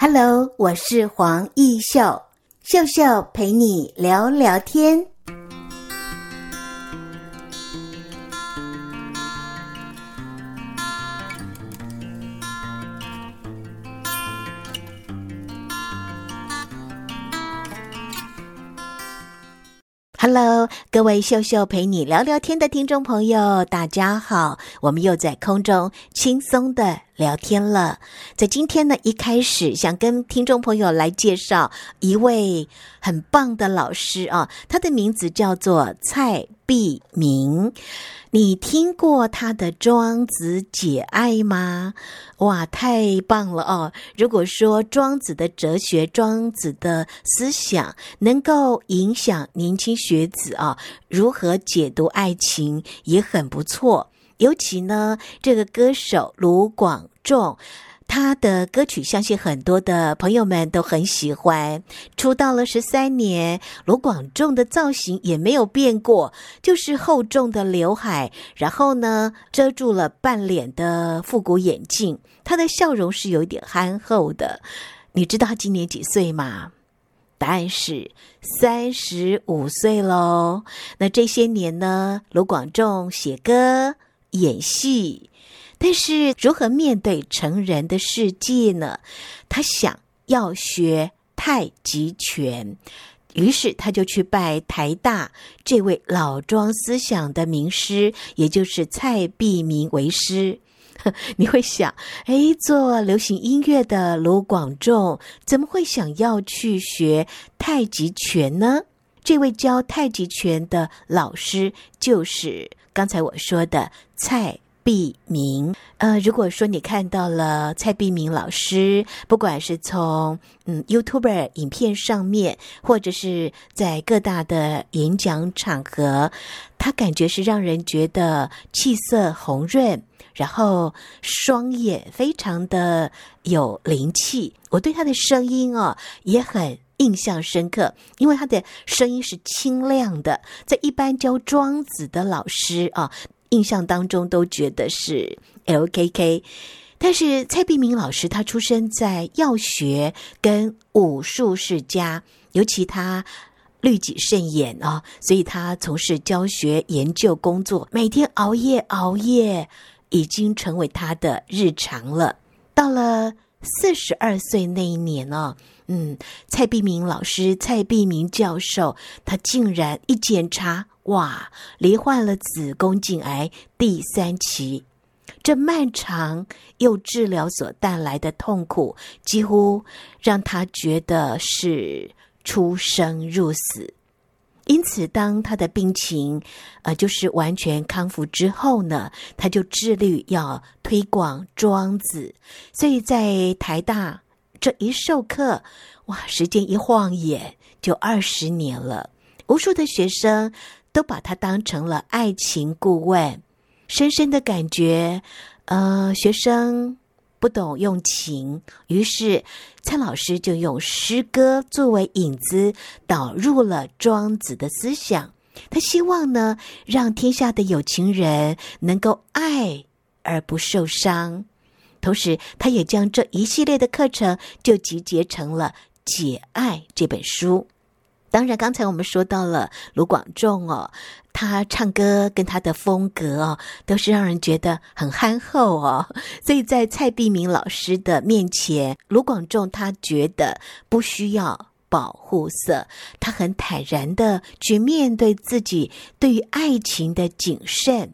Hello，我是黄奕秀，秀秀陪你聊聊天。Hello，各位秀秀陪你聊聊天的听众朋友，大家好，我们又在空中轻松的聊天了。在今天呢，一开始想跟听众朋友来介绍一位很棒的老师啊，他的名字叫做蔡碧明。你听过他的《庄子解爱》吗？哇，太棒了哦！如果说庄子的哲学、庄子的思想能够影响年轻学子啊，如何解读爱情也很不错。尤其呢，这个歌手卢广仲。他的歌曲，相信很多的朋友们都很喜欢。出道了十三年，卢广仲的造型也没有变过，就是厚重的刘海，然后呢，遮住了半脸的复古眼镜。他的笑容是有一点憨厚的。你知道他今年几岁吗？答案是三十五岁喽。那这些年呢，卢广仲写歌、演戏。但是如何面对成人的世界呢？他想要学太极拳，于是他就去拜台大这位老庄思想的名师，也就是蔡璧明为师。你会想，哎，做流行音乐的卢广仲怎么会想要去学太极拳呢？这位教太极拳的老师就是刚才我说的蔡。璧明，呃，如果说你看到了蔡璧明老师，不管是从嗯 YouTube 影片上面，或者是在各大的演讲场合，他感觉是让人觉得气色红润，然后双眼非常的有灵气。我对他的声音哦也很印象深刻，因为他的声音是清亮的，在一般教庄子的老师啊。印象当中都觉得是 LKK，但是蔡璧明老师他出生在药学跟武术世家，尤其他律己慎言啊，所以他从事教学研究工作，每天熬夜熬夜已经成为他的日常了。到了四十二岁那一年呢，嗯，蔡碧明老师蔡碧明教授他竟然一检查。哇！罹患了子宫颈癌第三期，这漫长又治疗所带来的痛苦，几乎让他觉得是出生入死。因此，当他的病情呃，就是完全康复之后呢，他就致力要推广庄子。所以在台大这一授课，哇，时间一晃眼就二十年了，无数的学生。都把他当成了爱情顾问，深深的感觉，呃，学生不懂用情，于是蔡老师就用诗歌作为引子，导入了庄子的思想。他希望呢，让天下的有情人能够爱而不受伤，同时，他也将这一系列的课程就集结成了《解爱》这本书。当然，刚才我们说到了卢广仲哦，他唱歌跟他的风格哦，都是让人觉得很憨厚哦。所以在蔡璧明老师的面前，卢广仲他觉得不需要保护色，他很坦然的去面对自己对于爱情的谨慎，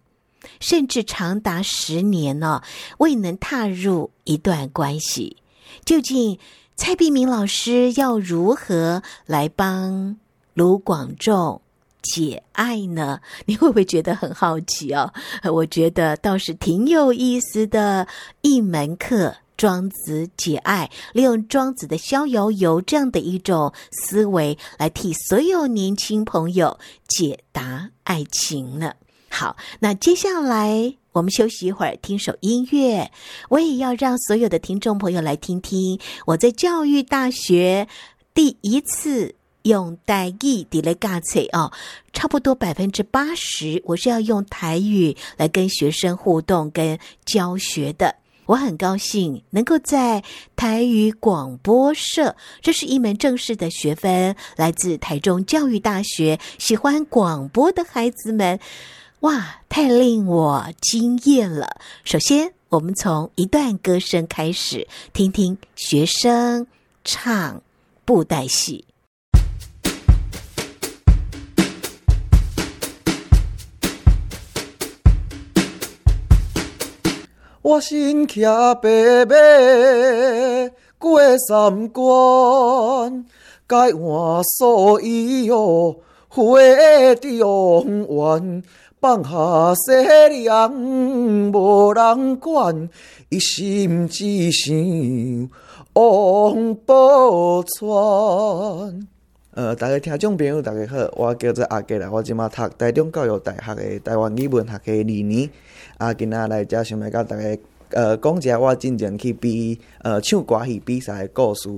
甚至长达十年呢，未能踏入一段关系。究竟，蔡璧明老师要如何来帮卢广仲解爱呢？你会不会觉得很好奇哦？我觉得倒是挺有意思的一门课，《庄子解爱》，利用庄子的《逍遥游》这样的一种思维，来替所有年轻朋友解答爱情呢。好，那接下来。我们休息一会儿，听首音乐。我也要让所有的听众朋友来听听我在教育大学第一次用台语的来教册哦，差不多百分之八十，我是要用台语来跟学生互动跟教学的。我很高兴能够在台语广播社，这是一门正式的学分，来自台中教育大学，喜欢广播的孩子们，哇，太令我惊艳了！首先，我们从一段歌声开始，听听学生唱布袋戏。我身骑白马过三关，解换素衣哦，花中原放下西凉无人管，一心只想往宝川。呃，大家听众朋友，大家好，我叫做阿杰啦，我即马读台中教育大学的台湾语文学系二年。啊，今仔来遮想要甲大家呃讲一下我进前去比呃唱歌戏比赛的故事。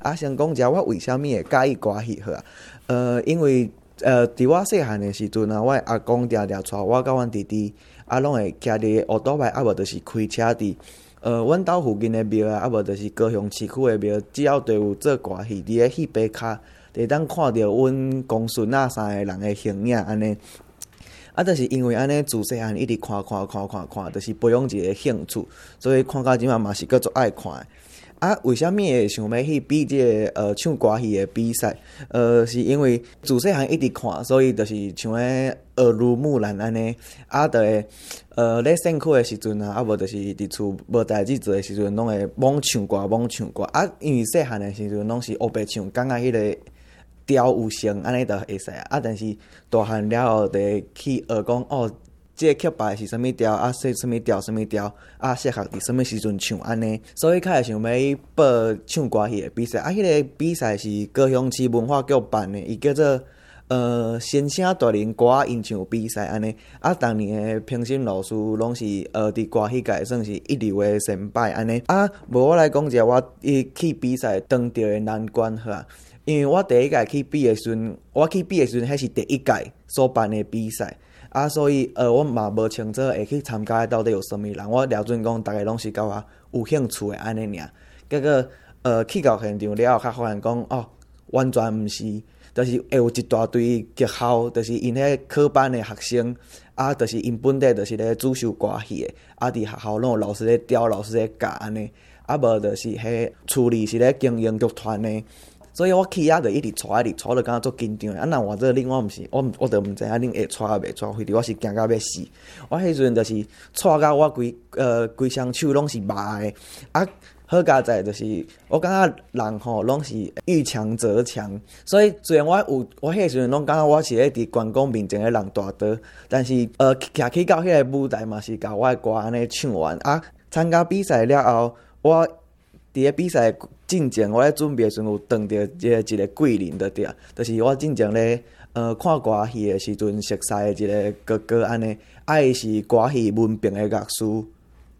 啊，先讲一下我为虾米会介意歌戏好啊？呃，因为呃，伫我细汉的时阵啊，我阿公定定带我甲阮弟弟啊，拢会徛伫乌多摆，啊无就是开车伫呃，阮兜附近的庙啊，啊无就是高雄市区的庙，只要都有做歌戏，伫个戏棚骹，会当看着阮公孙啊三个人的形影安尼。啊，着是因为安尼自细汉一直看看看看看，着是培养一个兴趣，所以看到即嘛嘛是叫做爱看。啊，为虾米会想要去比即个呃唱歌戏的比赛？呃，是因为自细汉一直看，所以就是像诶耳濡目染安尼。啊，着会呃咧辛苦的时阵啊，啊无就是伫厝无代志做的时阵，拢会罔唱歌罔唱歌。啊，因为细汉的时阵拢是黑白唱，感觉迄个。调有声，安尼就会使啊！啊，但是大汉了后，得去学讲哦，即、个曲牌是啥物调啊？说啥物调？啥物调啊？适合伫啥物时阵唱安尼？所以较会想要报唱歌戏的比赛啊！迄、个比赛是高雄市文化局办的，伊叫做呃新声大林歌吟唱比赛安尼啊。当年的评审老师拢是呃伫歌戏界算是一流的先辈安尼啊。无我来讲一下我伊去比赛当着的难关好啊。因为我第一届去比的时阵，我去比的时阵，迄是第一届所办的比赛啊，所以呃，我嘛无清楚会去参加到底有啥物人。我了准讲，大家拢是甲我有兴趣的安尼尔。结果呃，去到现场了后，较发现讲哦，完全毋是，就是会有一大堆剧校，就是因迄科班的学生啊，就是因本地就是咧主修歌戏的，啊，伫学校拢有老师咧调，老师咧教安尼，啊，无就是迄处理是咧经营剧团的。所以我去啊，就一直带，一直带，着感觉足紧张。啊，那我这恁，我毋是，我毋我着毋知影恁会带啊袂带，非得我是惊到要死。我迄阵就是带到我规呃规双手拢是麻的。啊，好佳在就是我感觉人吼拢是遇强则强。所以虽然我有我迄时阵拢感觉我是咧伫关公面前诶人大刀，但是呃，徛去到迄个舞台嘛是甲我诶歌安尼唱完。啊，参加比赛了后，我。伫个比赛进前，我咧准备时阵有碰到一个一个桂林的着，就是我进前咧呃看歌戏的时阵熟悉的一个哥哥安尼，啊伊是歌戏文凭的乐师，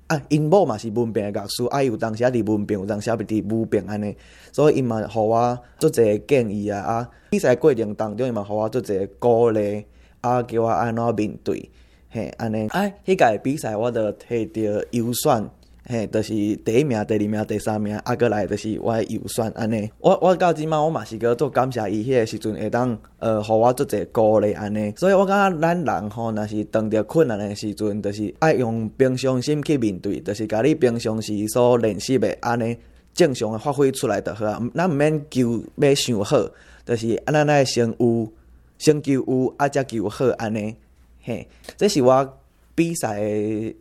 啊因某嘛是文凭的乐师，啊伊有当时啊伫文凭，有当时啊伫武凭安尼，所以伊嘛互我足侪建议啊，啊比赛过程当中伊嘛互我足侪鼓励，啊叫我安怎面对，嘿安尼，啊迄届比赛我着摕着优选。嘿，着、就是第一名、第二名、第三名，啊，阁来着是我诶优选安尼。我我到即满，我嘛是阁做感谢伊迄个时阵会当呃，互我做者鼓励安尼。所以我感觉咱人吼，若是遇着困难的时阵，着是爱用平常心去面对，着是甲你平常时所练习的安尼正常诶发挥出来着好啊。咱毋免求要想好，着是安尼来先有，先求有，啊，则求好安尼。嘿，这是我。比赛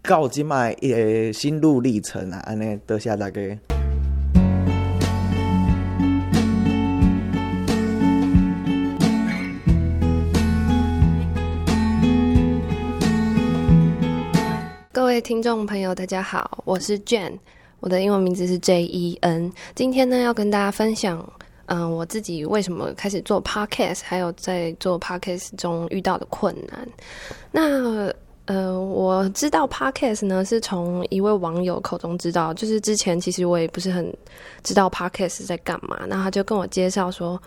到即卖一个心路历程啊，安尼多谢大家。各位听众朋友，大家好，我是 jan 我的英文名字是 J E N。今天呢，要跟大家分享，嗯、呃，我自己为什么开始做 Podcast，还有在做 Podcast 中遇到的困难。那呃，我知道 Podcast 呢，是从一位网友口中知道。就是之前其实我也不是很知道 Podcast 在干嘛，然后他就跟我介绍说，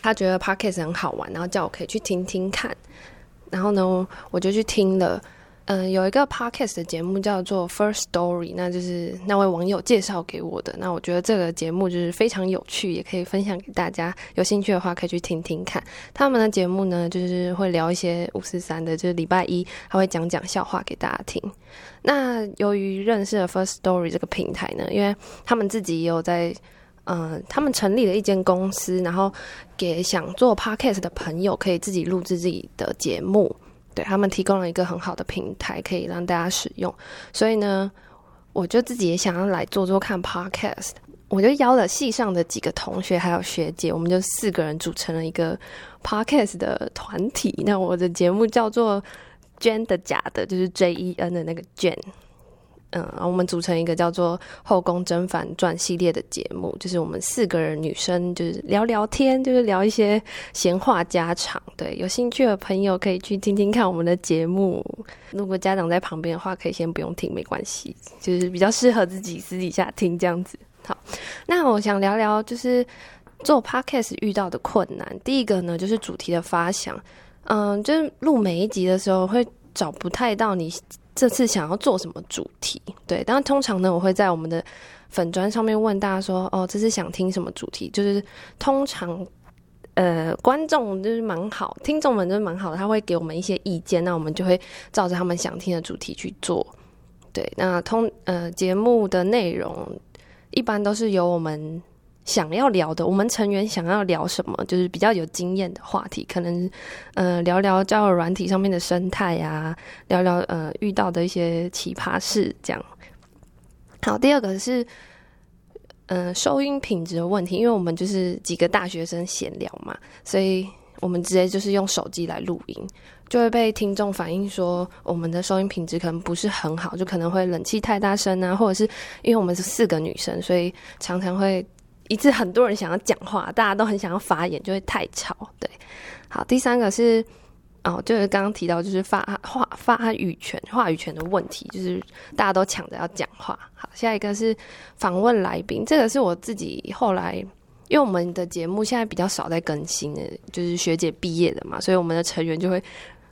他觉得 Podcast 很好玩，然后叫我可以去听听看。然后呢，我就去听了。嗯，有一个 podcast 的节目叫做 First Story，那就是那位网友介绍给我的。那我觉得这个节目就是非常有趣，也可以分享给大家。有兴趣的话，可以去听听看。他们的节目呢，就是会聊一些五四三的，就是礼拜一还会讲讲笑话给大家听。那由于认识了 First Story 这个平台呢，因为他们自己也有在，嗯、他们成立了一间公司，然后给想做 podcast 的朋友可以自己录制自己的节目。对，他们提供了一个很好的平台，可以让大家使用。所以呢，我就自己也想要来做做看 Podcast。我就邀了系上的几个同学还有学姐，我们就四个人组成了一个 Podcast 的团体。那我的节目叫做娟的假的，就是 J E N 的那个娟。嗯，我们组成一个叫做《后宫甄嬛传》系列的节目，就是我们四个人女生就是聊聊天，就是聊一些闲话家常。对，有兴趣的朋友可以去听听看我们的节目。如果家长在旁边的话，可以先不用听，没关系，就是比较适合自己私底下听这样子。好，那我想聊聊就是做 Podcast 遇到的困难。第一个呢，就是主题的发想。嗯，就是录每一集的时候会找不太到你。这次想要做什么主题？对，但通常呢，我会在我们的粉专上面问大家说：“哦，这次想听什么主题？”就是通常，呃，观众就是蛮好，听众们就是蛮好的，他会给我们一些意见，那我们就会照着他们想听的主题去做。对，那通呃节目的内容一般都是由我们。想要聊的，我们成员想要聊什么，就是比较有经验的话题，可能呃聊聊交友软体上面的生态啊，聊聊呃遇到的一些奇葩事这样。好，第二个是呃收音品质的问题，因为我们就是几个大学生闲聊嘛，所以我们直接就是用手机来录音，就会被听众反映说我们的收音品质可能不是很好，就可能会冷气太大声啊，或者是因为我们是四个女生，所以常常会。一次很多人想要讲话，大家都很想要发言，就会太吵。对，好，第三个是哦，就是刚刚提到就是发话发语权话语权的问题，就是大家都抢着要讲话。好，下一个是访问来宾，这个是我自己后来，因为我们的节目现在比较少在更新的，就是学姐毕业的嘛，所以我们的成员就会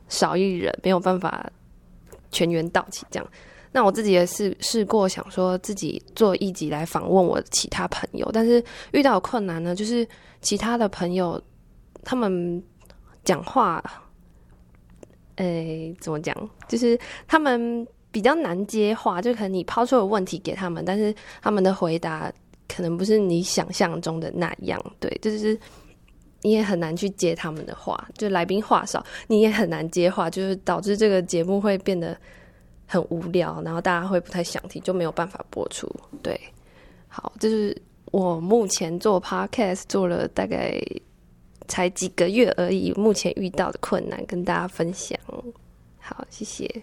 少一人，没有办法全员到齐这样。那我自己也是试过想说自己做一集来访问我其他朋友，但是遇到困难呢，就是其他的朋友他们讲话，诶、怎么讲？就是他们比较难接话，就可能你抛出的问题给他们，但是他们的回答可能不是你想象中的那样，对，就是你也很难去接他们的话，就来宾话少，你也很难接话，就是导致这个节目会变得。很无聊，然后大家会不太想听，就没有办法播出。对，好，这是我目前做 podcast 做了大概才几个月而已，目前遇到的困难跟大家分享。好，谢谢。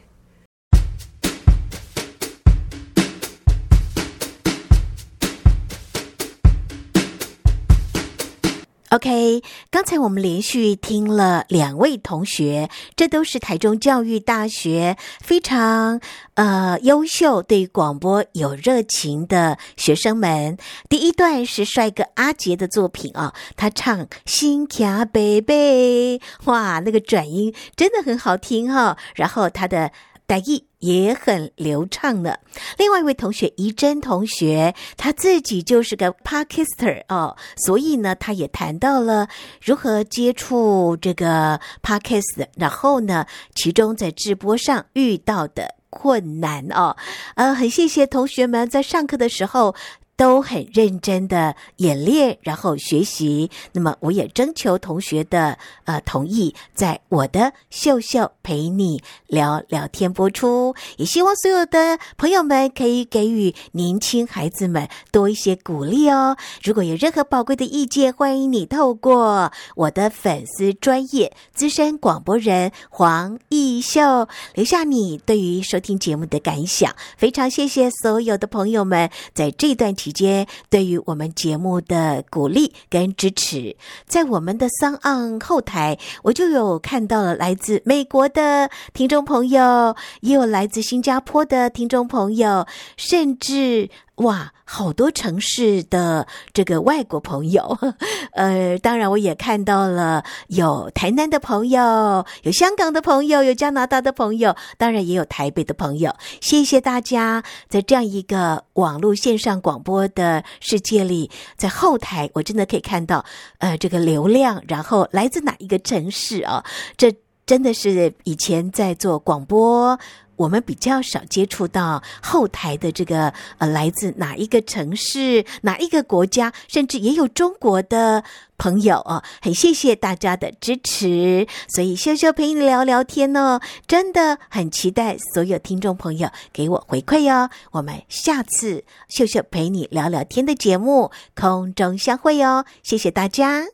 OK，刚才我们连续听了两位同学，这都是台中教育大学非常呃优秀、对广播有热情的学生们。第一段是帅哥阿杰的作品啊，他唱《心卡贝贝》，哇，那个转音真的很好听哈、然后他的。代意也很流畅的。另外一位同学怡珍同学，他自己就是个 Podcaster 哦，所以呢，他也谈到了如何接触这个 Podcast，然后呢，其中在直播上遇到的困难哦。呃，很谢谢同学们在上课的时候。都很认真的演练，然后学习。那么，我也征求同学的呃同意，在我的秀秀陪你聊聊天播出。也希望所有的朋友们可以给予年轻孩子们多一些鼓励哦。如果有任何宝贵的意见，欢迎你透过我的粉丝专业资深广播人黄奕秀留下你对于收听节目的感想。非常谢谢所有的朋友们在这段期接对于我们节目的鼓励跟支持，在我们的桑盎后台，我就有看到了来自美国的听众朋友，也有来自新加坡的听众朋友，甚至哇，好多城市的这个外国朋友，呃，当然我也看到了有台南的朋友，有香港的朋友，有加拿大的朋友，当然也有台北的朋友。谢谢大家，在这样一个网络线上广播的世界里，在后台我真的可以看到，呃，这个流量，然后来自哪一个城市啊？这真的是以前在做广播。我们比较少接触到后台的这个呃，来自哪一个城市、哪一个国家，甚至也有中国的朋友哦，很谢谢大家的支持。所以秀秀陪你聊聊天哦，真的很期待所有听众朋友给我回馈哦。我们下次秀秀陪你聊聊天的节目空中相会哦，谢谢大家。